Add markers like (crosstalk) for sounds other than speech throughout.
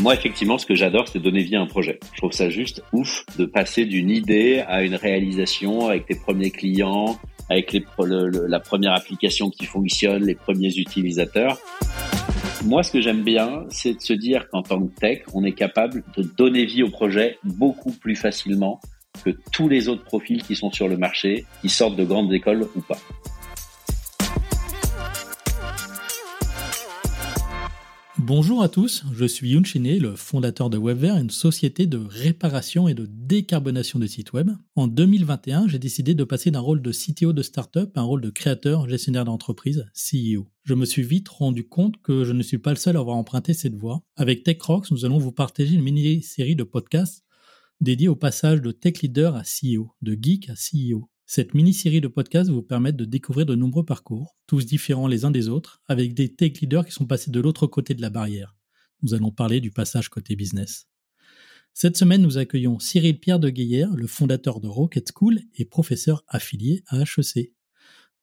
Moi, effectivement, ce que j'adore, c'est donner vie à un projet. Je trouve ça juste ouf de passer d'une idée à une réalisation avec tes premiers clients, avec la première application qui fonctionne, les premiers utilisateurs. Moi, ce que j'aime bien, c'est de se dire qu'en tant que tech, on est capable de donner vie au projet beaucoup plus facilement que tous les autres profils qui sont sur le marché, qui sortent de grandes écoles ou pas. Bonjour à tous, je suis Youn Chiné, le fondateur de Webver, une société de réparation et de décarbonation de sites web. En 2021, j'ai décidé de passer d'un rôle de CTO de startup à un rôle de créateur, gestionnaire d'entreprise, CEO. Je me suis vite rendu compte que je ne suis pas le seul à avoir emprunté cette voie. Avec TechRox, nous allons vous partager une mini-série de podcasts dédiés au passage de tech leader à CEO, de geek à CEO. Cette mini-série de podcasts vous permet de découvrir de nombreux parcours, tous différents les uns des autres, avec des tech leaders qui sont passés de l'autre côté de la barrière. Nous allons parler du passage côté business. Cette semaine, nous accueillons Cyril Pierre de Guillère, le fondateur de Rocket School et professeur affilié à HEC.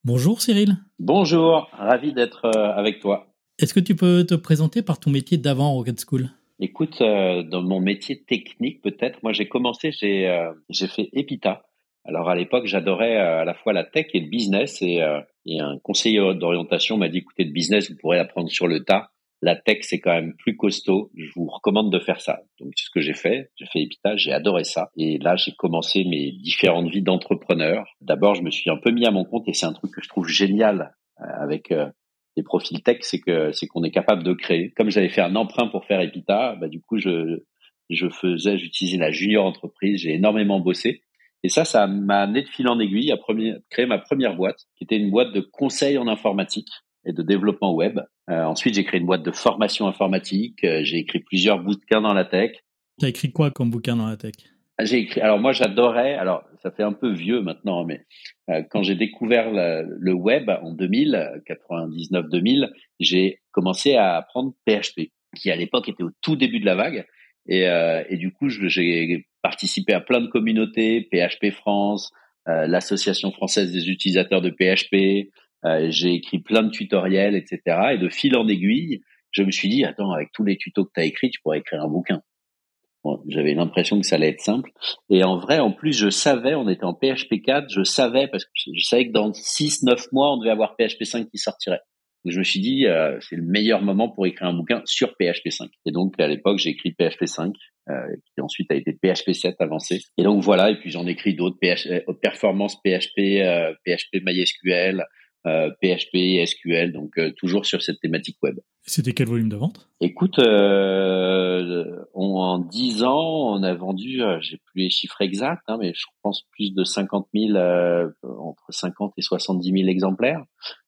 Bonjour Cyril. Bonjour, ravi d'être euh, avec toi. Est-ce que tu peux te présenter par ton métier d'avant Rocket School? Écoute, euh, dans mon métier technique peut-être, moi j'ai commencé, j'ai euh, fait EPITA, alors à l'époque, j'adorais euh, à la fois la tech et le business et, euh, et un conseiller d'orientation m'a dit écoutez, le business, vous pourrez apprendre sur le tas. La tech, c'est quand même plus costaud. Je vous recommande de faire ça. Donc, c'est ce que j'ai fait. J'ai fait Epita, j'ai adoré ça. Et là, j'ai commencé mes différentes vies d'entrepreneur. D'abord, je me suis un peu mis à mon compte et c'est un truc que je trouve génial euh, avec les profils tech, c'est que c'est qu'on est capable de créer. Comme j'avais fait un emprunt pour faire Epita, bah, du coup, je je faisais, j'utilisais la junior entreprise. J'ai énormément bossé. Et ça, ça m'a amené de fil en aiguille à créer ma première boîte, qui était une boîte de conseil en informatique et de développement web. Euh, ensuite, j'ai créé une boîte de formation informatique. Euh, j'ai écrit plusieurs bouquins dans la tech. Tu as écrit quoi comme bouquin dans la tech? J'ai écrit. Alors moi, j'adorais. Alors ça fait un peu vieux maintenant, mais euh, quand j'ai découvert le, web en 2000, 99-2000, j'ai commencé à apprendre PHP, qui à l'époque était au tout début de la vague. Et, euh, et du coup, j'ai participé à plein de communautés, PHP France, euh, l'association française des utilisateurs de PHP. Euh, j'ai écrit plein de tutoriels, etc. Et de fil en aiguille, je me suis dit, attends, avec tous les tutos que tu as écrits, tu pourrais écrire un bouquin. Bon, J'avais l'impression que ça allait être simple. Et en vrai, en plus, je savais, on était en PHP 4, je savais, parce que je savais que dans 6-9 mois, on devait avoir PHP 5 qui sortirait je me suis dit, euh, c'est le meilleur moment pour écrire un bouquin sur PHP 5. Et donc, à l'époque, j'ai écrit PHP 5, euh, qui ensuite a été PHP 7 avancé. Et donc, voilà, et puis j'en ai écrit d'autres, PH, euh, Performance PHP, PHP MySQL, PHP, SQL, donc toujours sur cette thématique web. C'était quel volume de vente? Écoute, euh, en 10 ans, on a vendu, euh, j'ai plus les chiffres exacts, hein, mais je pense plus de 50 000, euh, entre 50 et 70 000 exemplaires.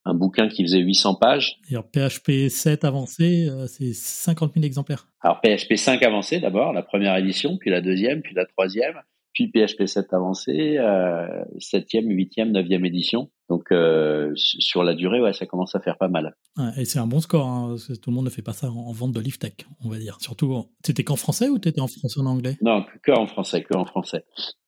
Un bouquin qui faisait 800 pages. Et PHP 7 avancé, euh, c'est 50 000 exemplaires? Alors PHP 5 avancé d'abord, la première édition, puis la deuxième, puis la troisième puis PHP 7 avancé, euh, septième, huitième, neuvième édition. Donc euh, sur la durée, ouais, ça commence à faire pas mal. et c'est un bon score. Hein, tout le monde ne fait pas ça en, vente de lift tech, on va dire. Surtout, c'était qu'en français ou t'étais en français ou en anglais? Non, que en français, que en français.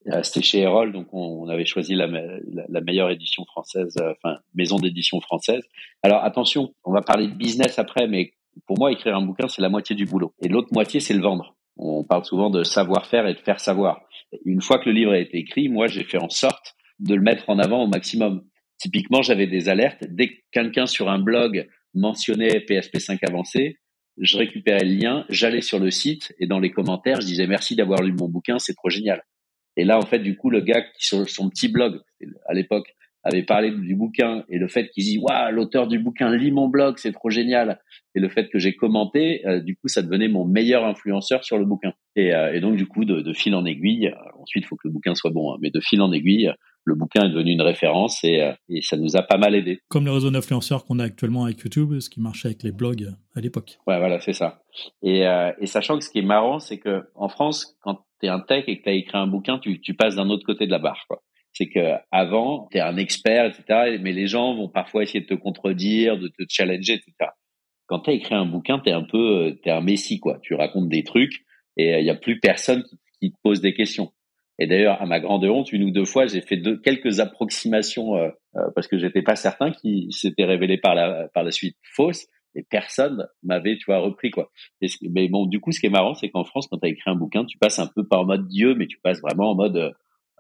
Euh, c'était chez Erol, donc on, avait choisi la, la, meilleure édition française, enfin maison d'édition française. Alors attention, on va parler de business après, mais pour moi, écrire un bouquin, c'est la moitié du boulot. Et l'autre moitié, c'est le vendre. On parle souvent de savoir-faire et de faire savoir. Une fois que le livre a été écrit, moi, j'ai fait en sorte de le mettre en avant au maximum. Typiquement, j'avais des alertes. Dès que quelqu'un sur un blog mentionnait PSP 5 avancé, je récupérais le lien, j'allais sur le site et dans les commentaires, je disais merci d'avoir lu mon bouquin, c'est trop génial. Et là, en fait, du coup, le gars qui sur son petit blog à l'époque avait parlé du bouquin et le fait qu'il dit waouh l'auteur du bouquin lit mon blog c'est trop génial! Et le fait que j'ai commenté euh, du coup ça devenait mon meilleur influenceur sur le bouquin. Et, euh, et donc du coup de, de, fil en aiguille ensuite il faut que le bouquin soit bon hein, mais de fil en aiguille le bouquin est devenu une référence et, euh, et ça nous a pas mal aidé comme le réseau d'influenceurs qu'on a actuellement avec YouTube ce qui marchait avec les blogs à l'époque. Ouais voilà c'est ça. Et, et sachant que ce qui est marrant c'est que en France quand tu es un tech et que tu as écrit un bouquin tu, tu passes d'un autre côté de la barre quoi c'est que avant, tu es un expert, etc. Mais les gens vont parfois essayer de te contredire, de te challenger, etc. Quand tu as écrit un bouquin, tu es un peu, euh, t'es un messie, quoi. Tu racontes des trucs et il euh, y a plus personne qui, te pose des questions. Et d'ailleurs, à ma grande honte, une ou deux fois, j'ai fait quelques approximations euh, parce que j'étais pas certain qui s'étaient révélées par la par la suite fausses. et personne m'avait, tu vois, repris quoi. mais bon, du coup, ce qui est marrant, c'est qu'en France, quand tu as écrit un bouquin, tu passes un peu par mode Dieu, mais tu passes vraiment en mode euh,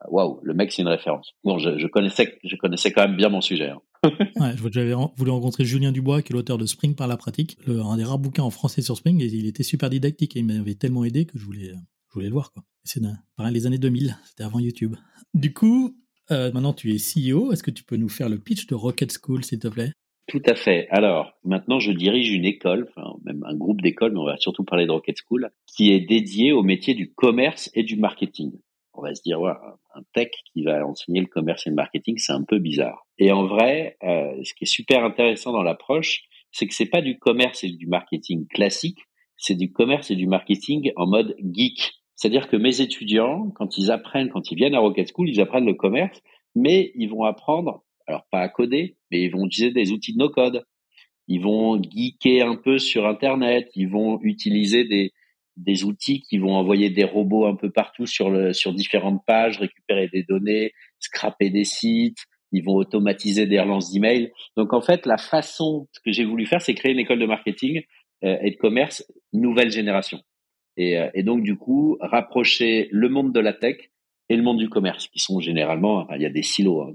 waouh, le mec, c'est une référence. Bon, je, connaissais, je connaissais quand même bien mon sujet. Hein. (laughs) ouais, j'avais voulu rencontrer Julien Dubois, qui est l'auteur de Spring par la pratique, un des rares bouquins en français sur Spring, et il était super didactique et il m'avait tellement aidé que je voulais, je voulais le voir. C'est pareil les années 2000, c'était avant YouTube. Du coup, euh, maintenant tu es CEO, est-ce que tu peux nous faire le pitch de Rocket School, s'il te plaît? Tout à fait. Alors, maintenant, je dirige une école, enfin, même un groupe d'écoles, mais on va surtout parler de Rocket School, qui est dédié au métier du commerce et du marketing. On va se dire, un tech qui va enseigner le commerce et le marketing, c'est un peu bizarre. Et en vrai, euh, ce qui est super intéressant dans l'approche, c'est que c'est pas du commerce et du marketing classique, c'est du commerce et du marketing en mode geek. C'est-à-dire que mes étudiants, quand ils apprennent, quand ils viennent à Rocket School, ils apprennent le commerce, mais ils vont apprendre alors pas à coder, mais ils vont utiliser des outils de no-code. Ils vont geeker un peu sur Internet. Ils vont utiliser des, des outils qui vont envoyer des robots un peu partout sur, le, sur différentes pages, récupérer des données, scraper des sites. Ils vont automatiser des relances d'emails. Donc en fait, la façon, ce que j'ai voulu faire, c'est créer une école de marketing euh, et de commerce nouvelle génération. Et, euh, et, donc du coup, rapprocher le monde de la tech et le monde du commerce, qui sont généralement, il y a des silos. Hein,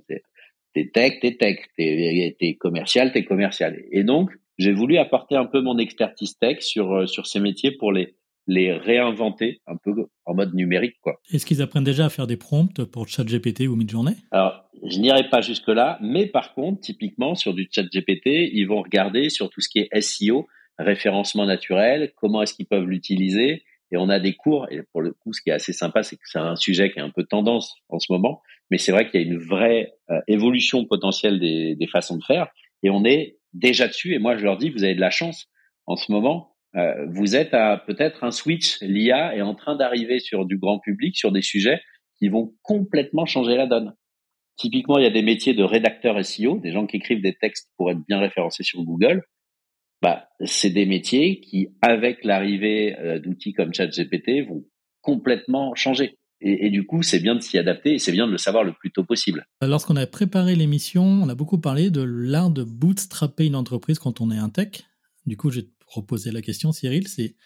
T'es tech, t'es tech. T'es, t'es commercial, t'es commercial. Et donc, j'ai voulu apporter un peu mon expertise tech sur, euh, sur ces métiers pour les, les réinventer un peu en mode numérique, quoi. Est-ce qu'ils apprennent déjà à faire des prompts pour ChatGPT ou Midjourney? Alors, je n'irai pas jusque-là, mais par contre, typiquement, sur du ChatGPT, ils vont regarder sur tout ce qui est SEO, référencement naturel, comment est-ce qu'ils peuvent l'utiliser, et on a des cours, et pour le coup, ce qui est assez sympa, c'est que c'est un sujet qui est un peu tendance en ce moment, mais c'est vrai qu'il y a une vraie euh, évolution potentielle des, des, façons de faire, et on est déjà dessus. Et moi, je leur dis, vous avez de la chance en ce moment. Euh, vous êtes à peut-être un switch. L'IA est en train d'arriver sur du grand public, sur des sujets qui vont complètement changer la donne. Typiquement, il y a des métiers de rédacteur SEO, des gens qui écrivent des textes pour être bien référencés sur Google bah, c'est des métiers qui, avec l'arrivée euh, d'outils comme ChatGPT, vont complètement changer. Et, du coup, c'est bien de s'y adapter et c'est bien de le savoir le plus tôt possible. Lorsqu'on a préparé l'émission, on a beaucoup parlé de l'art de bootstrapper une entreprise quand on est un tech. Du coup, j'ai proposé la question, Cyril, c'est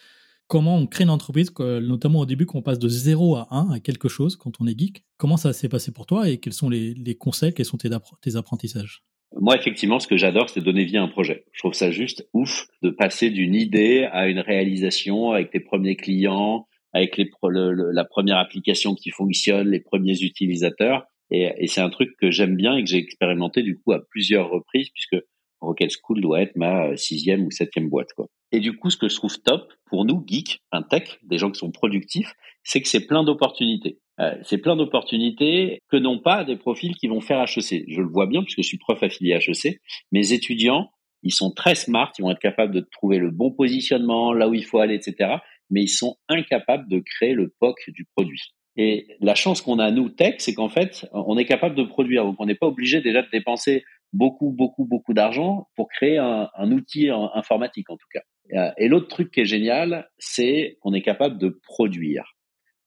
comment on crée une entreprise, notamment au début, qu'on passe de 0 à 1 à quelque chose quand on est geek. Comment ça s'est passé pour toi et quels sont les, conseils, quels sont tes apprentissages? Moi, effectivement, ce que j'adore, c'est donner vie à un projet. Je trouve ça juste ouf de passer d'une idée à une réalisation avec tes premiers clients, avec la première application qui fonctionne, les premiers utilisateurs. Et c'est un truc que j'aime bien et que j'ai expérimenté du coup à plusieurs reprises, puisque Rocket School doit être ma sixième ou septième boîte. Quoi. Et du coup, ce que je trouve top pour nous, geeks, un tech, des gens qui sont productifs, c'est que c'est plein d'opportunités. Euh, c'est plein d'opportunités que n'ont pas des profils qui vont faire HEC. Je le vois bien puisque je suis prof affilié à HEC. Mes étudiants, ils sont très smart, ils vont être capables de trouver le bon positionnement, là où il faut aller, etc. Mais ils sont incapables de créer le POC du produit. Et la chance qu'on a, nous, tech, c'est qu'en fait, on est capable de produire. Donc, on n'est pas obligé déjà de dépenser beaucoup, beaucoup, beaucoup d'argent pour créer un, un, outil informatique, en tout cas. Euh, et l'autre truc qui est génial, c'est qu'on est capable de produire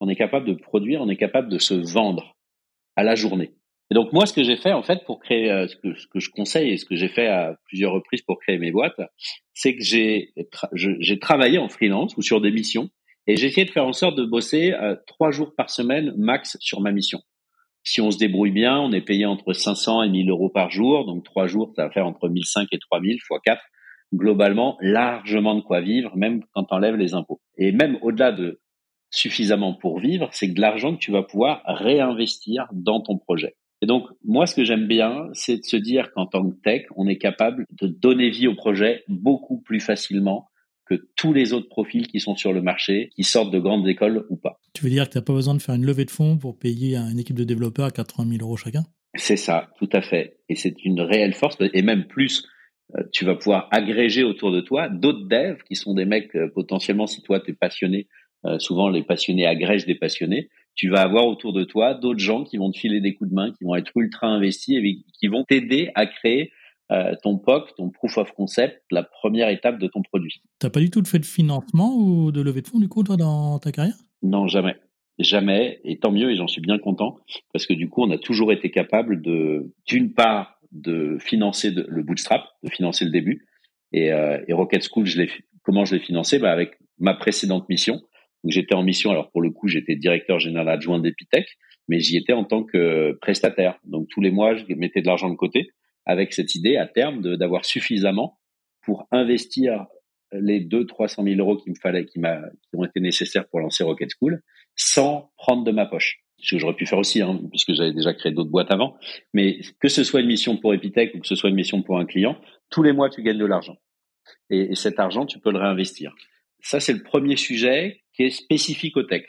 on est capable de produire, on est capable de se vendre à la journée. Et donc moi, ce que j'ai fait en fait pour créer, euh, ce, que, ce, que, je conseille et ce que j'ai fait à plusieurs reprises pour créer mes boîtes, c'est que j'ai j'ai travaillé en freelance ou sur des missions et j'ai essayé de faire en sorte de bosser euh, trois jours par semaine max sur ma mission. Si on se débrouille bien, on est payé entre 500 et 1000 euros par jour, donc trois jours, ça va faire entre 1005 et 3000 fois 4 globalement largement de quoi vivre, même quand on enlève les impôts. Et même au-delà de suffisamment pour vivre, c'est de l'argent que tu vas pouvoir réinvestir dans ton projet. Et donc, moi, ce que j'aime bien, c'est de se dire qu'en tant que tech, on est capable de donner vie au projet beaucoup plus facilement que tous les autres profils qui sont sur le marché, qui sortent de grandes écoles ou pas. Tu veux dire que tu n'as pas besoin de faire une levée de fonds pour payer une équipe de développeurs à 80 000 euros chacun? C'est ça, tout à fait. Et c'est une réelle force, et même plus, euh, tu vas pouvoir agréger autour de toi d'autres devs qui sont des mecs euh, potentiellement, si toi tu es passionné euh, souvent les passionnés agrègent des passionnés, tu vas avoir autour de toi d'autres gens qui vont te filer des coups de main, qui vont être ultra investis et qui vont t'aider à créer euh, ton POC, ton proof of concept, la première étape de ton produit. T'as pas du tout fait de financement ou de levée de fonds du coup toi dans ta carrière? Non, jamais. Jamais, et tant mieux, et j'en suis bien content, parce que du coup, on a toujours été capable de, d'une part, de financer le bootstrap, de financer le début, Et, euh, et Rocket School, je l'ai, comment je l'ai financé? Bah Avec ma précédente mission. Donc j'étais en mission, alors pour le coup, j'étais directeur général adjoint d'Epitech, mais j'y étais en tant que prestataire. Donc tous les mois, je mettais de l'argent de côté avec cette idée à terme d'avoir suffisamment pour investir les 2 300 000 euros qu'il me fallait, qui, m'a, qui ont été nécessaires pour lancer Rocket School, sans prendre de ma poche. Ce que j'aurais pu faire aussi, hein, puisque j'avais déjà créé d'autres boîtes avant. Mais que ce soit une mission pour Epitech ou que ce soit une mission pour un client, tous les mois, tu gagnes de l'argent. Et, et cet argent, tu peux le réinvestir. Ça, c'est le premier sujet qui est spécifique au tech.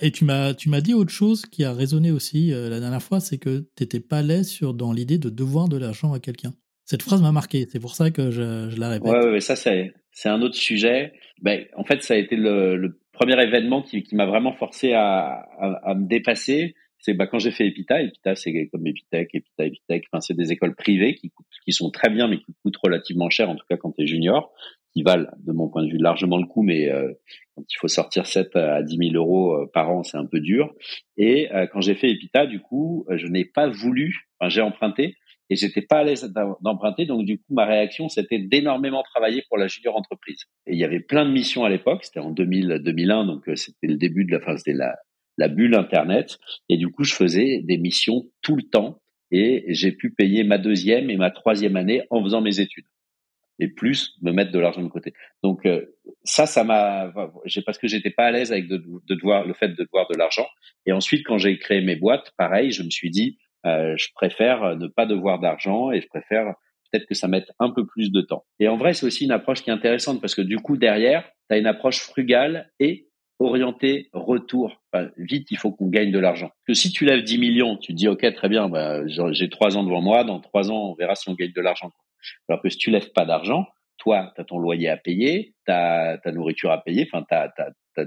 Et tu m'as tu m'as dit autre chose qui a résonné aussi euh, la dernière fois, c'est que tu n'étais pas l'aise sur dans l'idée de devoir de l'argent à quelqu'un. Cette phrase m'a marqué, c'est pour ça que je, je la répète. Ouais, ouais, ça c'est c'est un autre sujet. Ben, en fait, ça a été le, le premier événement qui, qui m'a vraiment forcé à, à, à me dépasser. C'est bah, quand j'ai fait Epita. Epita, c'est comme Epitech, Epita, Epitech. Enfin, c'est des écoles privées qui, qui sont très bien, mais qui coûtent relativement cher, en tout cas quand tu es junior, qui valent, de mon point de vue, largement le coup, mais euh, quand il faut sortir 7 à 10 000 euros euh, par an, c'est un peu dur. Et euh, quand j'ai fait Epita, du coup, je n'ai pas voulu, enfin, j'ai emprunté, et j'étais pas à l'aise d'emprunter. Donc du coup, ma réaction, c'était d'énormément travailler pour la junior entreprise. Et il y avait plein de missions à l'époque. C'était en 2000, 2001, donc euh, c'était le début de la, fin, c'était la, la bulle Internet. Et du coup, je faisais des missions tout le temps. Et j'ai pu payer ma deuxième et ma troisième année en faisant mes études. Plus me mettre de l'argent de côté. Donc euh, ça, ça m'a, parce que j'étais pas à l'aise avec de devoir le fait de devoir de l'argent. Et ensuite, quand j'ai créé mes boîtes, pareil, je me suis dit, euh, je préfère ne pas devoir d'argent et je préfère peut-être que ça mette un peu plus de temps. Et en vrai, c'est aussi une approche qui est intéressante parce que du coup, derrière, tu as une approche frugale et orientée retour. vite, il faut qu'on gagne de l'argent. Que si tu lèves 10 millions, tu te dis, OK, très bien, bah, j'ai trois ans devant moi, dans trois ans, on verra si on gagne de l'argent. Alors que si tu lèves pas d'argent, toi, tu as ton loyer à payer, tu as ta nourriture à payer, enfin, tu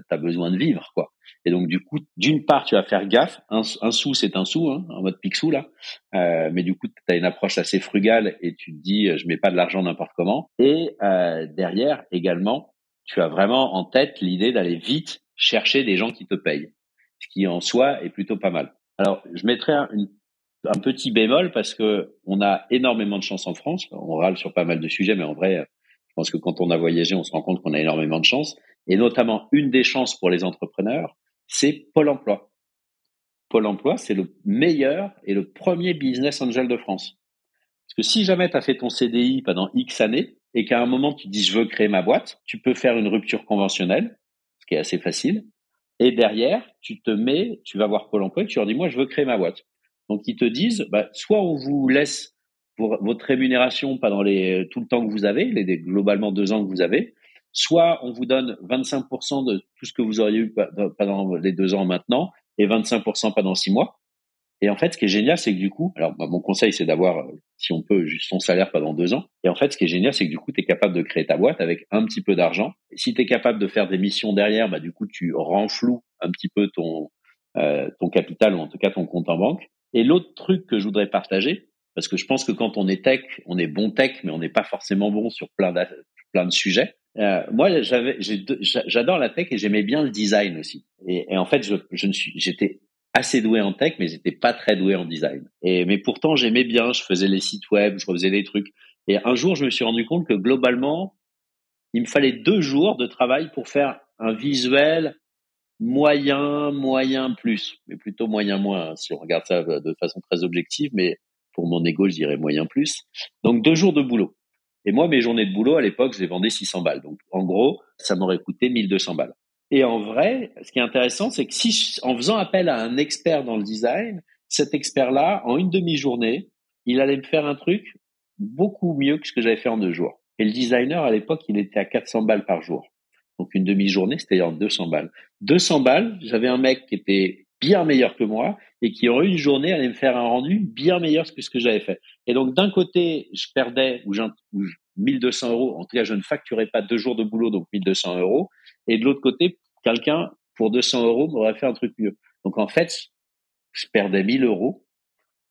as, besoin de vivre, quoi. Et donc, du coup, d'une part, tu vas faire gaffe. Un, sou, c'est un sou, hein, en mode pixou, là. Euh, mais du coup, tu as une approche assez frugale et tu te dis, je mets pas de l'argent n'importe comment. Et euh, derrière, également, tu as vraiment en tête l'idée d'aller vite chercher des gens qui te payent. Ce qui, en soi, est plutôt pas mal. Alors, je mettrais un, un petit bémol parce que on a énormément de chance en France. On râle sur pas mal de sujets, mais en vrai, je pense que quand on a voyagé, on se rend compte qu'on a énormément de chance. Et notamment, une des chances pour les entrepreneurs, c'est Pôle emploi. Pôle emploi, c'est le meilleur et le premier business angel de France. Parce que si jamais tu as fait ton CDI pendant X années et qu'à un moment tu dis je veux créer ma boîte, tu peux faire une rupture conventionnelle, ce qui est assez facile. Et derrière, tu te mets, tu vas voir Pôle emploi et tu leur dis moi je veux créer ma boîte. Donc ils te disent bah, soit on vous laisse pour votre rémunération pendant les, tout le temps que vous avez, les, globalement deux ans que vous avez, soit on vous donne 25% de tout ce que vous auriez eu pendant les deux ans maintenant et 25% pendant six mois. Et en fait, ce qui est génial, c'est que du coup, alors bah, mon conseil, c'est d'avoir, si on peut, juste son salaire pendant deux ans. Et en fait, ce qui est génial, c'est que du coup, tu es capable de créer ta boîte avec un petit peu d'argent. Si tu es capable de faire des missions derrière, bah, du coup, tu renfloues un petit peu ton, euh, ton capital ou en tout cas ton compte en banque. Et l'autre truc que je voudrais partager, parce que je pense que quand on est tech, on est bon tech, mais on n'est pas forcément bon sur plein de, plein de sujets. Euh, moi, j'adore la tech et j'aimais bien le design aussi. Et, en fait, je, j'étais assez doué en tech, mais j'étais pas très doué en design. Et mais pourtant, j'aimais bien. Je faisais les sites web, je refaisais des trucs. Et un jour, je me suis rendu compte que globalement, il me fallait deux jours de travail pour faire un visuel moyen, moyen plus, mais plutôt moyen moins, hein, si on regarde ça de façon très objective, mais pour mon ego, je dirais moyen plus. Donc deux jours de boulot. Et moi, mes journées de boulot, à l'époque, je les vendais 600 balles. Donc en gros, ça m'aurait coûté 1200 balles. Et en vrai, ce qui est intéressant, c'est que si, en faisant appel à un expert dans le design, cet expert-là, en une demi-journée, il allait me faire un truc beaucoup mieux que ce que j'avais fait en deux jours. Et le designer, à l'époque, il était à 400 balles par jour. Donc une demi-journée, c'était en 200 balles. 200 balles, j'avais un mec qui était bien meilleur que moi et qui en une journée allait me faire un rendu bien meilleur que ce que j'avais fait. Et donc d'un côté, je perdais ou, 1200 euros, en tout cas je ne facturais pas deux jours de boulot, donc 1200 euros, et de l'autre côté, quelqu'un pour 200 euros m'aurait fait un truc mieux. Donc en fait, je perdais 1000 euros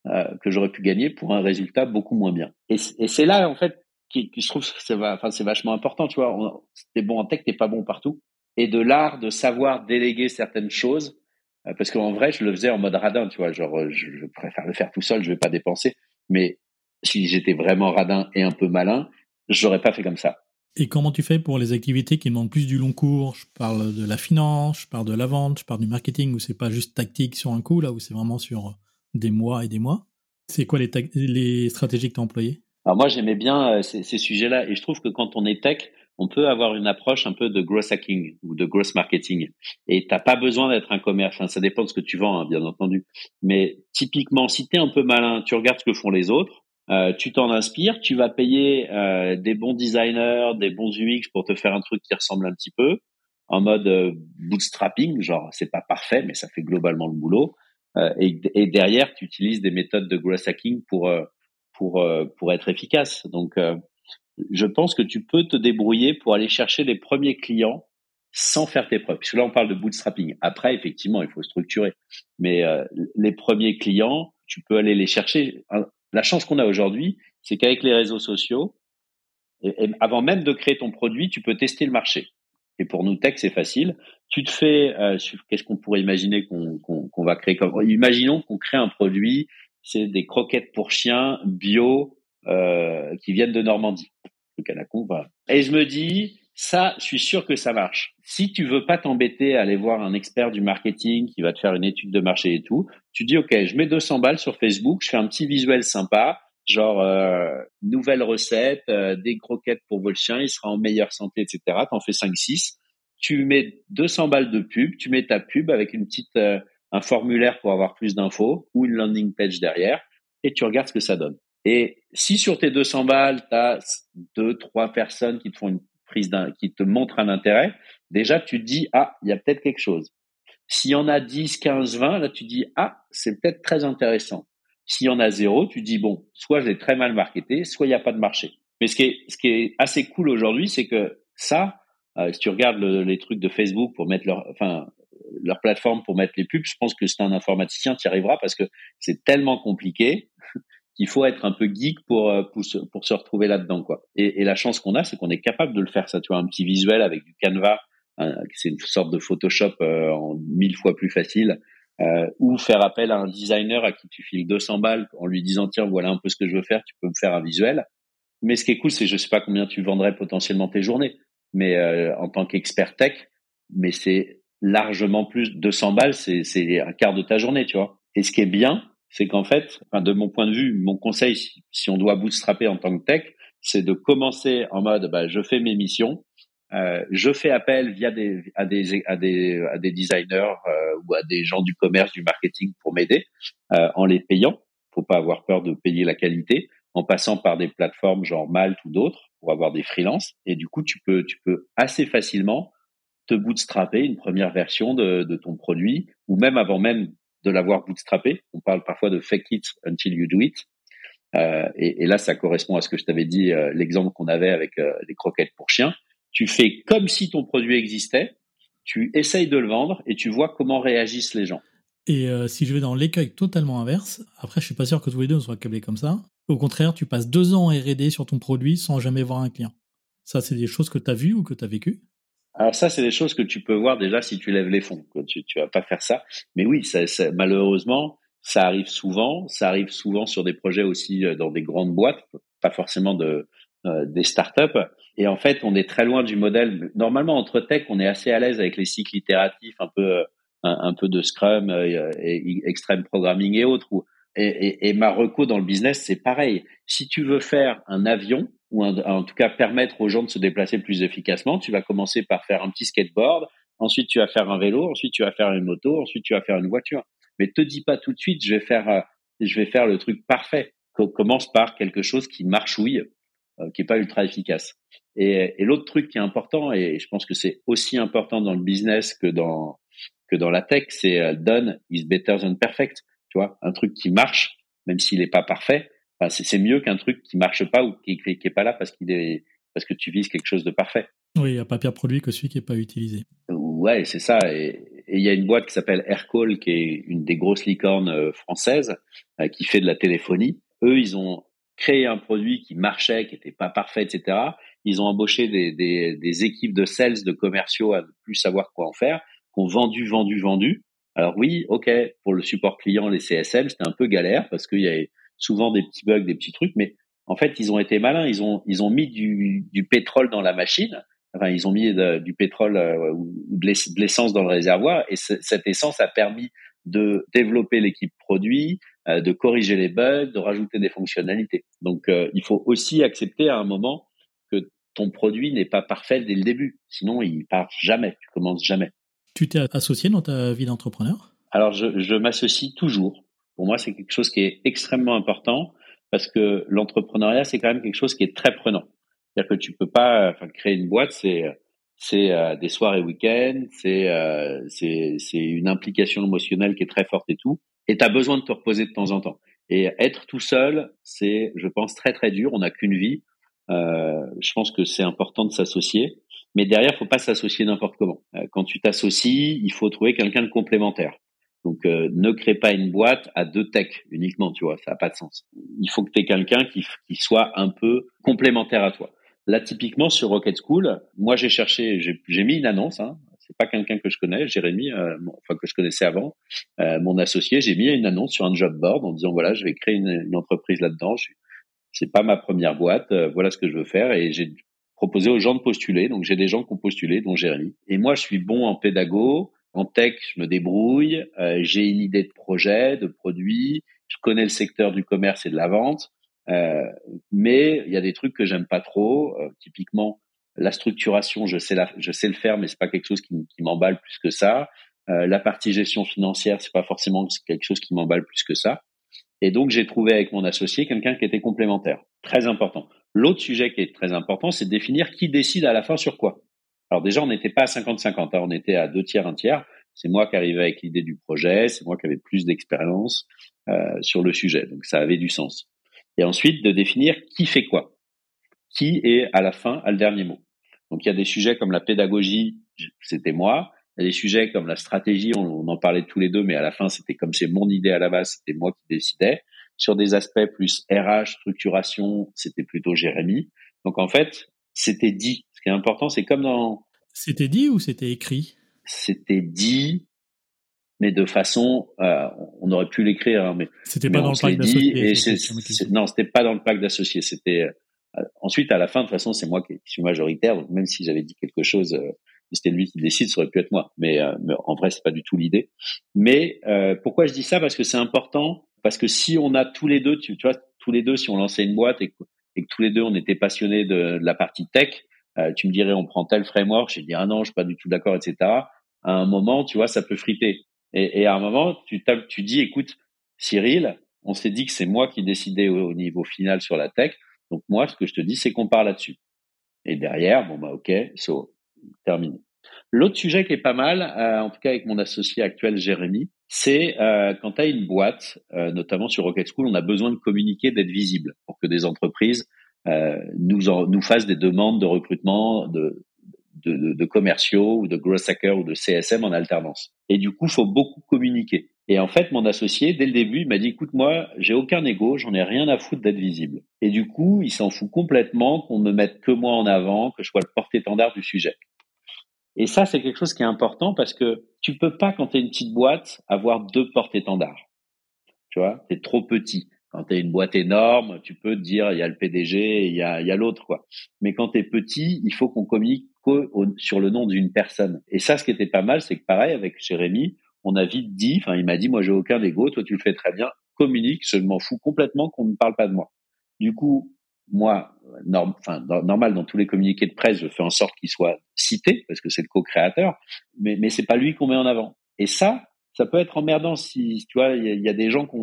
euh, que j'aurais pu gagner pour un résultat beaucoup moins bien. Et, c'est là en fait qui, qui je trouve c'est enfin, vachement important, tu vois. T'es bon en tech, t'es pas bon partout. Et de l'art de savoir déléguer certaines choses euh, parce qu'en vrai, je le faisais en mode radin, tu vois, genre euh, je, préfère le faire tout seul, je vais pas dépenser. Mais si j'étais vraiment radin et un peu malin, j'aurais pas fait comme ça. Et comment tu fais pour les activités qui demandent plus du long cours? Je parle de la finance, je parle de la vente, je parle du marketing où c'est pas juste tactique sur un coup, là où c'est vraiment sur des mois et des mois? C'est quoi les, les stratégies que tu as employées? Alors moi j'aimais bien euh, ces, ces sujets-là et je trouve que quand on est tech, on peut avoir une approche un peu de growth hacking ou de growth marketing. Et t'as pas besoin d'être un commerce. Enfin, ça dépend de ce que tu vends, hein, bien entendu. Mais typiquement, si tu es un peu malin, tu regardes ce que font les autres, euh, tu t'en inspires, tu vas payer euh, des bons designers, des bons UX pour te faire un truc qui ressemble un petit peu, en mode euh, bootstrapping, genre c'est pas parfait, mais ça fait globalement le boulot. Et, et, derrière, tu utilises des méthodes de growth hacking pour pour pour être efficace. Donc je pense que tu peux te débrouiller pour aller chercher les premiers clients sans faire tes preuves. Puisque là, on parle de bootstrapping. Après, effectivement, il faut structurer. Mais euh, les premiers clients, tu peux aller les chercher. La chance qu'on a aujourd'hui, c'est qu'avec les réseaux sociaux, avant même de créer ton produit, tu peux tester le marché. Et pour nous, tech, c'est facile. Tu te fais, euh, qu'est-ce qu'on pourrait imaginer qu'on va créer comme, imaginons qu'on crée un produit, c'est des croquettes pour chiens bio euh, qui viennent de Normandie. Le Canacon va. Et je me dis, ça, je suis sûr que ça marche. Si tu veux pas t'embêter à aller voir un expert du marketing qui va te faire une étude de marché et tout, tu dis, OK, je mets 200 balles sur Facebook, je fais un petit visuel sympa, genre euh, nouvelle recette, euh, des croquettes pour votre chien, il sera en meilleure santé, etc. T'en fais 5-6. Tu mets 200 balles de pub, tu mets ta pub avec une petite euh, un formulaire pour avoir plus d'infos ou une landing page derrière et tu regardes ce que ça donne. Et si sur tes 200 balles, tu as deux, trois personnes qui te font une prise d'un, qui te montrent un intérêt, déjà tu te dis, ah, il y a peut-être quelque chose. S'il y en a 10, 15, 20, là tu dis, ah, c'est peut-être très intéressant. S'il y en a zéro, tu dis, bon, soit je l'ai très mal marketé, soit il n'y a pas de marché. Mais ce qui est, ce qui est assez cool aujourd'hui, c'est que ça, euh, si tu regardes les trucs de Facebook pour mettre leur, enfin, leur plateforme pour mettre les pubs, je pense que c'est un informaticien qui arrivera parce que c'est tellement compliqué (laughs) qu'il faut être un peu geek pour euh, pour se, pour se retrouver là-dedans quoi. Et, et, la chance qu'on a, c'est qu'on est capable de le faire ça. Tu vois, un petit visuel avec du Canva, c'est une sorte de Photoshop euh, en mille fois plus facile. Euh, ou faire appel à un designer à qui tu files 200 balles en lui disant tiens voilà un peu ce que je veux faire, tu peux me faire un visuel. Mais ce qui est cool, c'est je sais pas combien tu vendrais potentiellement tes journées, mais euh, en tant qu'expert tech, mais c'est largement plus 200 balles, c'est c'est un quart de ta journée, tu vois. Et ce qui est bien, c'est qu'en fait, enfin, de mon point de vue, mon conseil, si, on doit bootstrapper en tant que tech, c'est de commencer en mode, bah, je fais mes missions, euh, je fais appel via des, à des à des à des designers euh, ou à des gens du commerce, du marketing pour m'aider euh, en les payant. Faut pas avoir peur de payer la qualité en passant par des plateformes genre Malte ou d'autres pour avoir des freelances. Et du coup, tu peux tu peux assez facilement te bootstrapper une première version de, ton produit ou même avant même de l'avoir bootstrappé. On parle parfois de fake it until you do it. Euh, et, là, ça correspond à ce que je t'avais dit, euh, l'exemple qu'on avait avec euh, les croquettes pour chiens. Tu fais comme si ton produit existait, tu essayes de le vendre et tu vois comment réagissent les gens. Et si je vais dans l'écueil totalement inverse, après, je suis pas sûr que tous les deux on soit câblés comme ça. Au contraire, tu passes deux ans en R&D sur ton produit sans jamais voir un client. Ça, c'est des choses que tu as vues ou que tu as vécues? Alors ça, c'est des choses que tu peux voir déjà si tu lèves les fonds. Tu, tu vas pas faire ça. Mais oui, ça, malheureusement, ça arrive souvent. Ça arrive souvent sur des projets aussi euh, dans des grandes boîtes, pas forcément de euh, des startups. Et en fait, on est très loin du modèle. Normalement, entre tech, on est assez à l'aise avec les cycles itératifs, un peu euh, un, peu de Scrum et, et Extreme Programming et autres. Et, et, et dans le business, c'est pareil. Si tu veux faire un avion, ou en tout cas permettre aux gens de se déplacer plus efficacement, tu vas commencer par faire un petit skateboard, ensuite tu vas faire un vélo, ensuite tu vas faire une moto, ensuite tu vas faire une voiture. Mais te dis pas tout de suite, je vais faire, euh, je vais faire le truc parfait. Commence par quelque chose qui marchouille, euh, qui est pas ultra efficace. Et, l'autre truc qui est important, et je pense que c'est aussi important dans le business que dans que dans la tech, c'est euh, done is better than perfect. Tu vois, un truc qui marche, même s'il n'est pas parfait, c'est mieux qu'un truc qui marche pas ou qui, qui, est pas là parce qu'il est parce que tu vises quelque chose de parfait. Oui, il n'y a pas pire produit que celui qui n'est pas utilisé. Ouais, c'est ça. Et il y a une boîte qui s'appelle Aircall, qui est une des grosses licornes euh, françaises, euh, qui fait de la téléphonie. Eux, ils ont créé un produit qui marchait, qui n'était pas parfait, etc. Ils ont embauché des, des, des, équipes de sales, de commerciaux à ne plus savoir quoi en faire, qui ont vendu, vendu, vendu. Alors oui, ok, pour le support client, les CSM, c'était un peu galère parce qu'il y avait souvent des petits bugs, des petits trucs, mais En fait, ils ont été malins. Ils ont ils ont mis du, du pétrole dans la machine. Enfin, ils ont mis du pétrole euh, ou de l'essence dans le réservoir, et cette essence a permis de développer l'équipe produit, euh, de corriger les bugs, de rajouter des fonctionnalités. Donc, euh, il faut aussi accepter à un moment que ton produit n'est pas parfait dès le début. Sinon, il part jamais. Tu commences jamais. Tu t'es associé dans ta vie d'entrepreneur? Alors, je, je m'associe toujours. Pour moi, c'est quelque chose qui est extrêmement important parce que l'entrepreneuriat, c'est quand même quelque chose qui est très prenant. C'est-à-dire que tu peux pas, enfin, créer une boîte, c'est c'est euh, des soirs et week-ends, c'est euh, c'est une implication émotionnelle qui est très forte et tout. Et tu as besoin de te reposer de temps en temps. Et être tout seul, c'est, je pense, très très dur. On n'a qu'une vie. Euh, je pense que c'est important de s'associer. Mais derrière, faut pas s'associer n'importe comment. Euh, quand tu t'associes, il faut trouver quelqu'un de complémentaire. Donc, euh, ne crée pas une boîte à deux techs uniquement, tu vois, ça n'a pas de sens. Il faut que tu aies quelqu'un qui, qui soit un peu complémentaire à toi. Là, typiquement sur Rocket School, moi j'ai cherché, j'ai mis une annonce. Hein, c'est pas quelqu'un que je connais, Jérémy, euh, enfin que je connaissais avant, euh, mon associé. J'ai mis une annonce sur un job board en disant voilà, je vais créer une, une entreprise là-dedans. C'est pas ma première boîte, euh, voilà ce que je veux faire et j'ai proposé aux gens de postuler. Donc j'ai des gens qui ont postulé, dont Jérémy. Et moi, je suis bon en pédago, en tech, je me débrouille. Euh, j'ai une idée de projet, de produit. Je connais le secteur du commerce et de la vente. Euh, mais il y a des trucs que j'aime pas trop. Euh, typiquement, la structuration, je sais la, je sais le faire, mais c'est pas quelque chose qui, m'emballe plus que ça. Euh, la partie gestion financière, c'est pas forcément quelque chose qui m'emballe plus que ça. Et donc j'ai trouvé avec mon associé quelqu'un qui était complémentaire, très important. L'autre sujet qui est très important, c'est de définir qui décide à la fin sur quoi. Alors déjà, on n'était pas à 50-50, hein, on était à deux tiers, un tiers. C'est moi qui arrivais avec l'idée du projet, c'est moi qui avais plus d'expérience euh, sur le sujet, donc ça avait du sens et ensuite de définir qui fait quoi, qui est à la fin à le dernier mot. Donc il y a des sujets comme la pédagogie, c'était moi. Il y a des sujets comme la stratégie, on, en parlait tous les deux, mais à la fin c'était comme c'est mon idée à la base, c'était moi qui décidais. Sur des aspects plus RH, structuration, c'était plutôt Jérémy. Donc en fait, c'était dit. Qui est important, c'est comme dans. C'était dit ou c'était écrit? C'était dit mais de façon, euh, on aurait pu l'écrire, hein, mais c'était pas dans le pack d'associés. Non, c'était pas dans le pack d'associés. C'était euh, ensuite à la fin, de toute façon, c'est moi qui suis majoritaire. Donc même si j'avais dit quelque chose, euh, c'était lui qui décide, ça aurait pu être moi. Mais, mais en vrai, c'est pas du tout l'idée. Mais pourquoi je dis ça? Parce que c'est important. Parce que si on a tous les deux, tu, tu, vois, tous les deux, si on lançait une boîte et que, et que tous les deux on était passionnés de, de la partie tech, tu me dirais on prend tel framework, j'ai dit ah non, je suis pas du tout d'accord, etc. À un moment, tu vois, ça peut friter. Et, et à un moment, tu, tu dis, écoute, Cyril, on s'est dit que c'est moi qui décidais au, niveau final sur la tech. Donc moi, ce que je te dis, c'est qu'on part là-dessus. Et derrière, bon bah ok, so terminé. L'autre sujet qui est pas mal, euh, en tout cas avec mon associé actuel Jérémy, c'est euh, quand tu as une boîte, euh, notamment sur Rocket School, on a besoin de communiquer, d'être visible pour que des entreprises euh, nous, en, nous fassent des demandes de recrutement, de, de, de, commerciaux ou de growth hackers ou de CSM en alternance. Et du coup, faut beaucoup communiquer. Et en fait, mon associé, dès le début, il m'a dit, écoute, moi, j'ai aucun ego, j'en ai rien à foutre d'être visible. Et du coup, il s'en fout complètement qu'on ne mette que moi en avant, que je sois le porte-étendard du sujet. Et ça, c'est quelque chose qui est important parce que tu peux pas, quand tu es une petite boîte, avoir deux porte-étendards. Tu vois, tu es trop petit. Quand tu une boîte énorme, tu peux te dire, il y a le PDG, il y a, y a l'autre, quoi. Mais quand tu es petit, il faut qu'on communique sur le nom d'une personne. Et ça, ce qui était pas mal, c'est que pareil, avec Jérémy, on a vite dit, enfin, il m'a dit, moi, j'ai aucun ego, toi, tu le fais très bien, communique, je m'en fous complètement qu'on ne parle pas de moi. Du coup, moi, enfin, normal, dans tous les communiqués de presse, je fais en sorte qu'il soit cité, parce que c'est le co-créateur, mais, mais c'est pas lui qu'on met en avant. Et ça, ça peut être emmerdant si, tu vois, il y, a des gens qui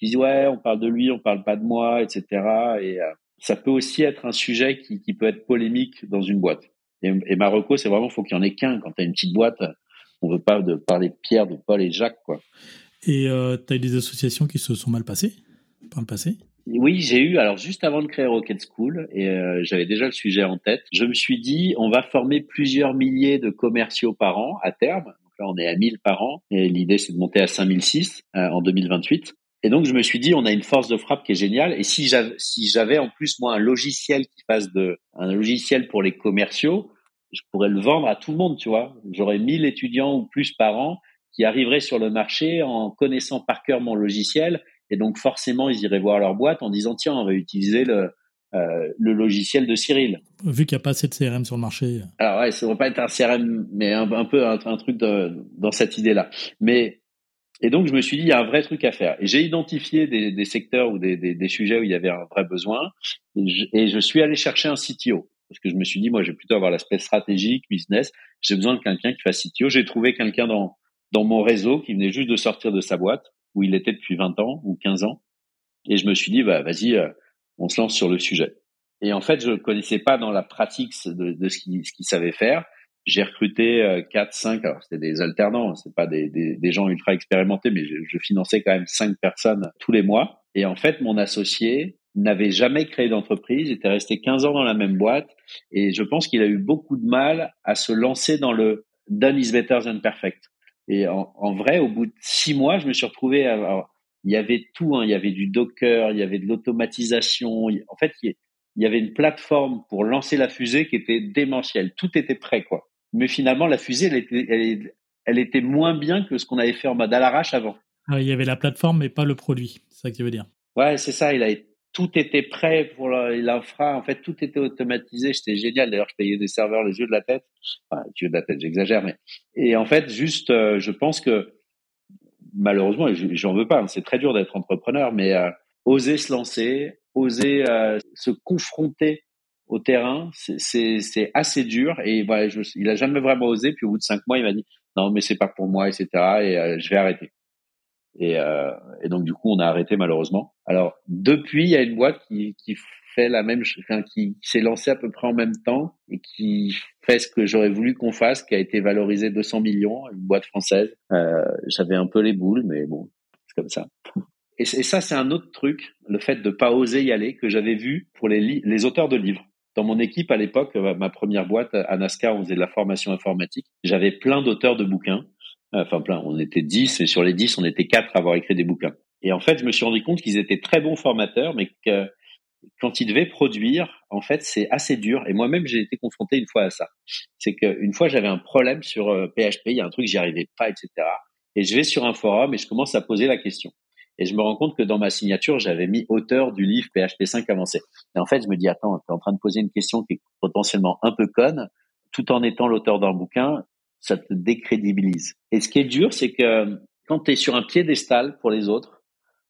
disent, ouais, on parle de lui, on parle pas de moi, etc. Et euh, ça peut aussi être un sujet qui, qui peut être polémique dans une boîte. Et, et Marocco, c'est vraiment, faut qu'il y en ait qu'un. Quand tu as une petite boîte, on veut pas de parler de Pierre, de Paul et Jacques, quoi. Et euh, tu as eu des associations qui se sont mal passées? Par le passé? Oui, j'ai eu, alors juste avant de créer Rocket School, et euh, j'avais déjà le sujet en tête, je me suis dit, on va former plusieurs milliers de commerciaux par an à terme. Donc là, on est à 1000 par an, et l'idée, c'est de monter à 5006 euh, en 2028. Et donc, je me suis dit, on a une force de frappe qui est géniale. Et si j'avais, si j'avais en plus, moi, un logiciel qui fasse de, un logiciel pour les commerciaux, je pourrais le vendre à tout le monde, tu vois. J'aurais 1000 étudiants ou plus par an qui arriveraient sur le marché en connaissant par cœur mon logiciel. Et donc, forcément, ils iraient voir leur boîte en disant, tiens, on va utiliser le, euh, le logiciel de Cyril. Vu qu'il n'y a pas assez de CRM sur le marché. Alors ouais, ça ne va pas être un CRM, mais un, peu un, truc dans cette idée-là. Mais et donc je me suis dit il y a un vrai truc à faire. Et j'ai identifié des, des, secteurs ou des, des, des, sujets où il y avait un vrai besoin. Et je, suis allé chercher un CTO parce que je me suis dit moi je vais plutôt avoir l'aspect stratégique, business. J'ai besoin de quelqu'un qui fasse CTO. J'ai trouvé quelqu'un dans dans mon réseau qui venait juste de sortir de sa boîte où il était depuis 20 ans ou 15 ans. Et je me suis dit bah vas-y euh, on se lance sur le sujet. Et en fait, je ne connaissais pas dans la pratique de, de ce qu'il savait faire. J'ai recruté euh, quatre, cinq. Alors c'était des alternants, c'est pas des, des, des, gens ultra expérimentés, mais je, je, finançais quand même cinq personnes tous les mois. Et en fait, mon associé n'avait jamais créé d'entreprise, était resté 15 ans dans la même boîte, et je pense qu'il a eu beaucoup de mal à se lancer dans le done is better than perfect. Et en, en vrai, au bout de six mois, je me suis retrouvé. À, il y avait tout, hein. il y avait du Docker, il y avait de l'automatisation. En fait, il y avait une plateforme pour lancer la fusée qui était démentielle. Tout était prêt, quoi. Mais finalement, la fusée, elle était, elle, était moins bien que ce qu'on avait fait en mode à l'arrache avant. Ah, il y avait la plateforme, mais pas le produit. C'est ça que tu veux dire. Ouais, c'est ça. Il a, tout était prêt pour l'infra. En fait, tout était automatisé. C'était génial. D'ailleurs, je payais des serveurs les yeux de la tête. Enfin, les yeux de la tête, j'exagère, mais et en fait, juste, euh, je pense que malheureusement, et j'en veux pas, hein, c'est très dur d'être entrepreneur, mais euh, oser se lancer, oser euh, se confronter au terrain, c'est assez dur. Et voilà, je, il a jamais vraiment osé. Puis au bout de cinq mois, il m'a dit non, mais c'est pas pour moi, etc. Et euh, je vais arrêter. Et, et, donc du coup, on a arrêté malheureusement. Alors depuis, il y a une boîte qui, qui fait la même, enfin, qui, s'est lancée à peu près en même temps et qui fait ce que j'aurais voulu qu'on fasse, qui a été valorisé 200 millions, une boîte française. Euh, J'avais un peu les boules, mais bon, c'est comme ça. Et ça, c'est un autre truc, le fait de pas oser y aller, que j'avais vu pour les, les auteurs de livres. Dans mon équipe à l'époque, euh, ma première boîte à NASCAR, on faisait de la formation informatique. J'avais plein d'auteurs de bouquins. Enfin plein, on était 10 et sur les 10, on était quatre à avoir écrit des bouquins. Et en fait, je me suis rendu compte qu'ils étaient très bons formateurs, mais que quand il devait produire, en fait, c'est assez dur. Et moi-même, j'ai été confronté une fois à ça. C'est qu'une fois, j'avais un problème sur PHP, euh, il y a un truc, j'y arrivais pas, etc. Et je vais sur un forum et je commence à poser la question. Et je me rends compte que dans ma signature, j'avais mis auteur du livre PHP 5 avancé. Et en fait, je me dis, attends, tu es en train de poser une question qui est potentiellement un peu conne, tout en étant l'auteur d'un bouquin, ça te décrédibilise. Et ce qui est dur, c'est que quand tu es sur un piédestal pour les autres,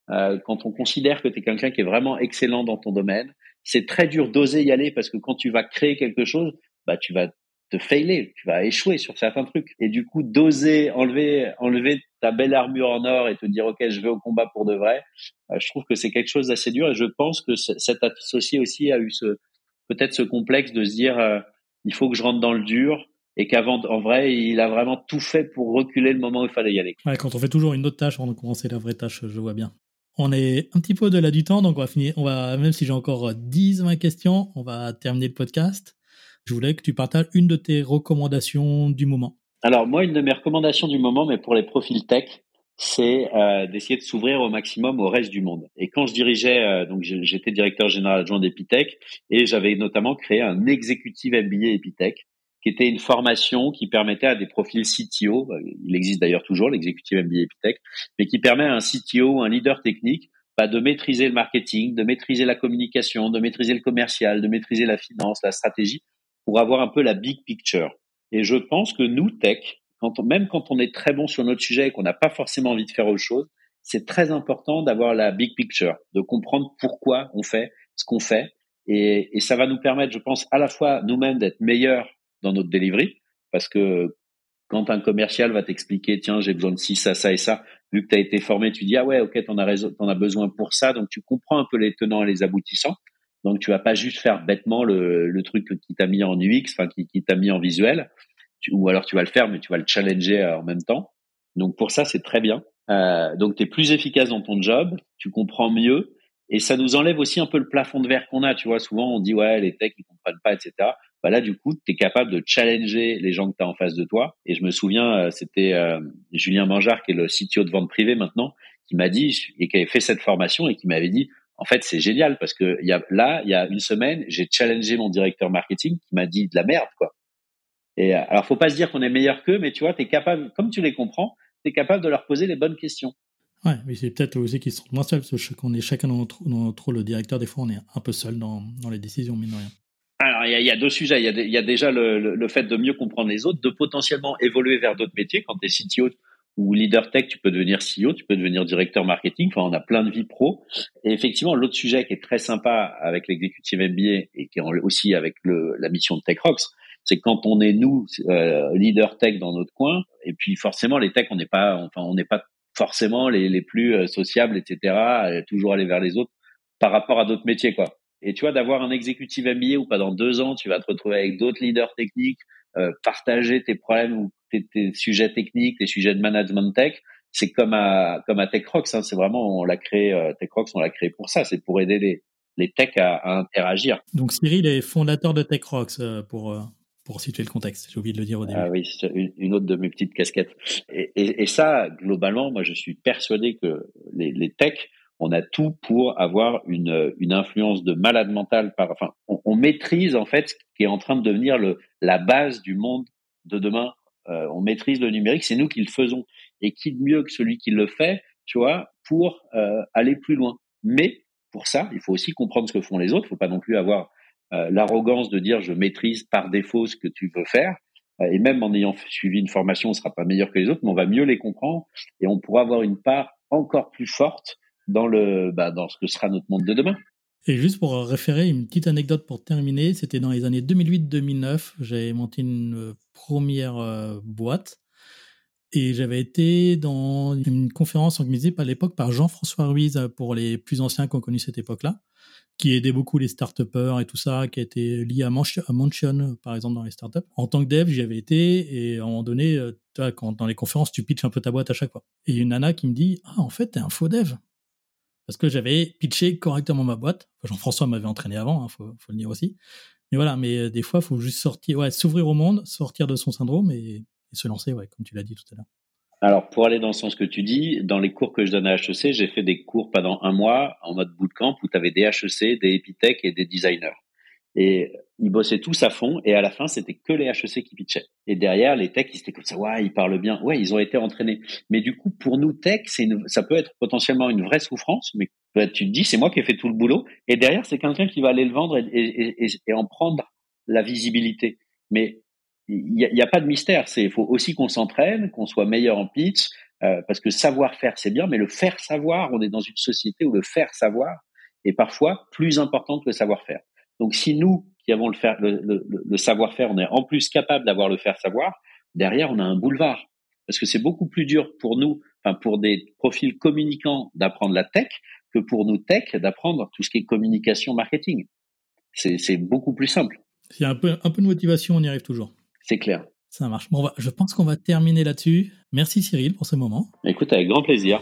euh, quand on considère que tu es quelqu'un qui est vraiment excellent dans ton domaine, c'est très dur d'oser y aller parce que quand tu vas créer quelque chose, bah tu vas te failer, tu vas échouer sur certains trucs. Et du coup, d'oser enlever enlever ta belle armure en or et te dire ok, je vais au combat pour de vrai, euh, je trouve que c'est quelque chose d'assez dur. Et je pense que cet associé aussi a eu ce peut-être ce complexe de se dire euh, il faut que je rentre dans le dur et qu'avant, en vrai, il a vraiment tout fait pour reculer le moment où il fallait y aller. Ouais, quand on fait toujours une autre tâche avant de commencer la vraie tâche, je vois bien. On est un petit peu au-delà du temps, donc on va finir. On va, même si j'ai encore 10, 20 questions, on va terminer le podcast. Je voulais que tu partages une de tes recommandations du moment. Alors, moi, une de mes recommandations du moment, mais pour les profils tech, c'est euh, d'essayer de s'ouvrir au maximum au reste du monde. Et quand je dirigeais, euh, donc j'étais directeur général adjoint d'Epitech et j'avais notamment créé un exécutif MBA Epitech qui était une formation qui permettait à des profils CTO, euh, il existe d'ailleurs toujours l'exécutif MBA Epitech, mais qui permet à un CTO, un leader technique, bah, de maîtriser le marketing, de maîtriser la communication, de maîtriser le commercial, de maîtriser la finance, la stratégie, pour avoir un peu la big picture. Et je pense que nous, tech, quand même quand on est très bon sur notre sujet et qu'on n'a pas forcément envie de faire autre chose, c'est très important d'avoir la big picture, de comprendre pourquoi on fait ce qu'on fait. Et, et ça va nous permettre, je pense, à la fois nous-mêmes d'être meilleurs dans notre delivery parce que quand un commercial va t'expliquer tiens j'ai besoin de ci ça ça et ça vu que tu as été formé tu dis ah ouais ok t'en as raison as besoin pour ça donc tu comprends un peu les tenants et les aboutissants donc tu vas pas juste faire bêtement le, le truc qui t'a mis en UX enfin qui, qui t'a mis en visuel. Ou alors tu vas le faire mais tu vas le challenger euh, en même temps. Donc pour ça c'est très bien. Euh, donc tu es plus efficace dans ton job tu comprends mieux. Et ça nous enlève aussi un peu le plafond de verre qu'on a tu vois. Souvent on dit ouais les techs ils comprennent pas etc bah là du coup tu es capable de challenger les gens que tu as en face de toi. Et je me souviens euh, c'était euh, Julien Mangeard qui est le CTO de vente privée maintenant qui m'a dit et qui avait fait cette formation et qui m'avait dit en fait c'est génial parce que y a, là il y a une semaine j'ai challengé mon directeur marketing qui m'a dit de la merde quoi et euh, alors faut pas se dire qu'on est meilleur qu'eux mais tu vois tu es capable comme tu les comprends tu es capable de leur poser les bonnes questions Ouais, mais c'est peut-être aussi qu'ils sont moins seuls, parce qu'on est chacun dans notre, dans notre, rôle de directeur, des fois on est un peu seul dans, dans les décisions, mine de rien. Alors, il y, a, il y a, deux sujets. Il y a, il y a déjà le, le, le, fait de mieux comprendre les autres, de potentiellement évoluer vers d'autres métiers. Quand tu es CTO ou leader tech, tu peux devenir CEO, tu peux devenir directeur marketing. Enfin, on a plein de vies pro. Et effectivement, l'autre sujet qui est très sympa avec l'exécutif MBA et qui est aussi avec le, la mission de TechRox, c'est quand on est nous euh, leader tech dans notre coin. Et puis forcément, les techs, on n'est pas, enfin, on n'est pas forcément les, les plus euh, sociables, etc. Toujours aller vers les autres par rapport à d'autres métiers, quoi. Et tu vois, d'avoir un exécutif MBA où pendant deux ans, tu vas te retrouver avec d'autres leaders techniques, euh, partager tes problèmes ou tes, tes, sujets techniques, tes sujets de management tech, c'est comme à comme à TechRox. Hein, c'est vraiment on l'a créé euh, TechRox, on l'a créé pour ça. C'est pour aider les les techs à, à, interagir. Donc Cyril est fondateur de TechRox euh, pour euh, pour situer le contexte. J'ai oublié de le dire au début. Ah oui, c'est une, une, autre de mes petites casquettes. Et, et, et, ça, globalement, moi, je suis persuadé que les, les techs on a tout pour avoir une, une influence de malade mental par, enfin, on, on, maîtrise en fait ce qui est en train de devenir le, la base du monde de demain. Euh, on maîtrise le numérique, c'est nous qui le faisons. Et qui de mieux que celui qui le fait, tu vois, pour euh, aller plus loin. Mais pour ça, il faut aussi comprendre ce que font les autres. Il faut pas non plus avoir euh, l'arrogance de dire je maîtrise par défaut ce que tu veux faire. Et même en ayant suivi une formation, on sera pas meilleur que les autres, mais on va mieux les comprendre et on pourra avoir une part encore plus forte dans le bah, dans ce que sera notre monde de demain. Et juste pour référer une petite anecdote pour terminer, c'était dans les années 2008-2009, j'avais monté une euh, première euh, boîte et j'avais été dans une conférence organisée à l'époque par Jean-François Ruiz euh, pour les plus anciens qui ont connu cette époque-là, qui aidait beaucoup les start et tout ça, qui a été lié à, Mansion, par exemple, dans les startups. En tant que dev, j'y avais été et à un moment donné, tu vois, quand, dans les conférences, tu pitches un peu ta boîte à chaque fois. Et une nana qui me dit, ah, en fait, t'es un faux dev parce que j'avais pitché correctement ma boîte. Jean-François m'avait entraîné avant, hein, faut, faut, le dire aussi. Mais voilà, mais euh, des fois, il faut juste sortir, ouais, s'ouvrir au monde, sortir de son syndrome et, se lancer, ouais, comme tu l'as dit tout à l'heure. Alors, pour aller dans le sens que tu dis, dans les cours que je donne à HEC, j'ai fait des cours pendant un mois en mode bootcamp où tu avais des HEC, des Epitech et des designers. Et ils bossaient tous à fond et à la fin, c'était que les HEC qui pitchaient. Et derrière, les techs, ils étaient comme ça, ouais, ils parlent bien. Ouais, ils ont été entraînés. Mais du coup, pour nous, tech, c'est une, ça peut être potentiellement une vraie souffrance, mais tu te dis, c'est moi qui ai fait tout le boulot. Et derrière, c'est quelqu'un qui va aller le vendre et, et, et, et en prendre la visibilité. Mais il n'y a, a, pas de mystère. C'est, il faut aussi qu'on s'entraîne, qu'on soit meilleur en pitch, euh, parce que savoir faire, c'est bien, mais le faire savoir, on est dans une société où le faire savoir est parfois plus important que le savoir faire. Donc, si nous, qui avons le, faire, le, le, le savoir-faire, on est en plus capable d'avoir le faire savoir, derrière, on a un boulevard. Parce que c'est beaucoup plus dur pour nous, enfin, pour des profils communicants d'apprendre la tech que pour nous tech d'apprendre tout ce qui est communication marketing. C'est beaucoup plus simple. S'il y a un peu, un peu de motivation, on y arrive toujours. C'est clair. Ça marche. Bon, va, je pense qu'on va terminer là-dessus. Merci Cyril pour ce moment. Écoute, avec grand plaisir.